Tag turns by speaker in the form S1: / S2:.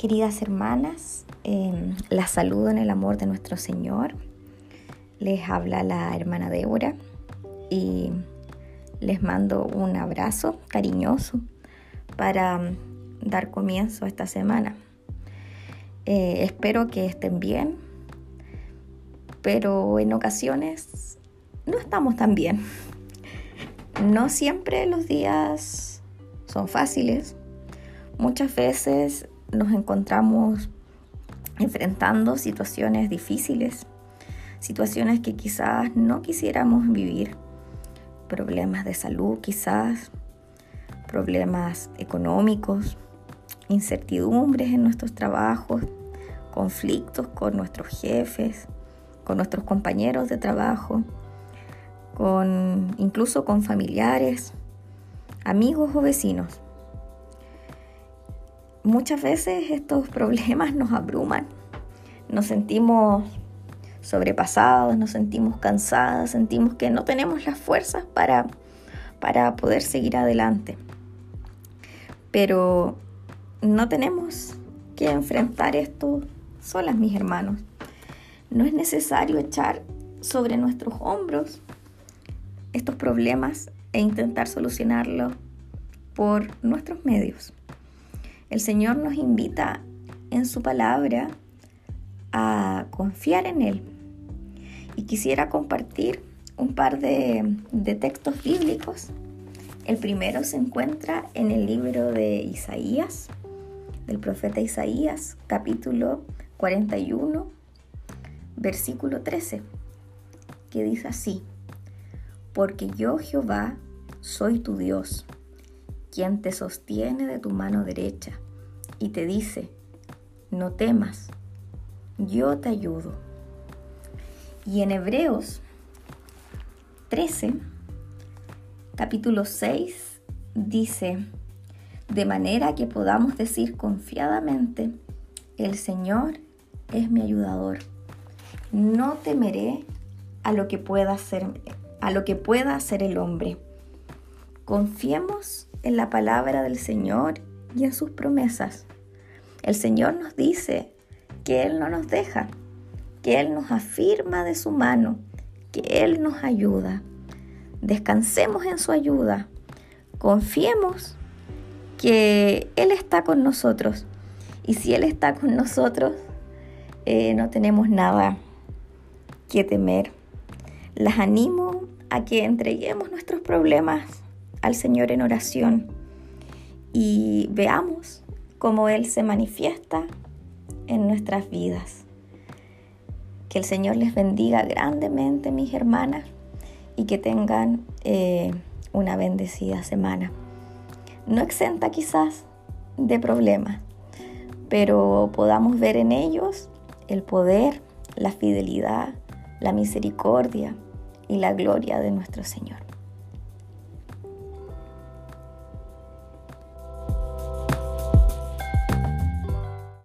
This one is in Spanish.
S1: Queridas hermanas, eh, las saludo en el amor de nuestro Señor. Les habla la hermana Débora y les mando un abrazo cariñoso para mm, dar comienzo a esta semana. Eh, espero que estén bien, pero en ocasiones no estamos tan bien. No siempre los días son fáciles. Muchas veces nos encontramos enfrentando situaciones difíciles, situaciones que quizás no quisiéramos vivir, problemas de salud quizás, problemas económicos, incertidumbres en nuestros trabajos, conflictos con nuestros jefes, con nuestros compañeros de trabajo, con incluso con familiares, amigos o vecinos muchas veces estos problemas nos abruman, nos sentimos sobrepasados, nos sentimos cansados, sentimos que no tenemos las fuerzas para, para poder seguir adelante. Pero no tenemos que enfrentar esto solas, mis hermanos. No es necesario echar sobre nuestros hombros estos problemas e intentar solucionarlos por nuestros medios. El Señor nos invita en su palabra a confiar en Él. Y quisiera compartir un par de, textos bíblicos. El primero se encuentra en el libro de Isaías, del profeta Isaías, capítulo 41, versículo 13, que dice así, porque yo Jehová soy tu Dios quien te sostiene de tu mano derecha y te dice, no temas, yo te ayudo. Y en Hebreos 13, capítulo 6, dice, de manera que podamos decir confiadamente, el Señor es mi ayudador. No temeré a lo que pueda hacer, a lo que pueda hacer el hombre. Confiemos en la palabra del Señor y en sus promesas. El Señor nos dice que Él no nos deja, que Él nos afirma de su mano, que Él nos ayuda. Descansemos en su ayuda, confiemos que Él está con nosotros. Y si Él está con nosotros, eh, no tenemos nada que temer. Las animo a que entreguemos nuestros problemas al Señor en oración y veamos cómo Él se manifiesta en nuestras vidas. Que el Señor les bendiga grandemente, mis hermanas, y que tengan eh, una bendecida semana. No exenta quizás de problemas, pero podamos ver en ellos el poder, la fidelidad, la misericordia y la gloria de nuestro Señor.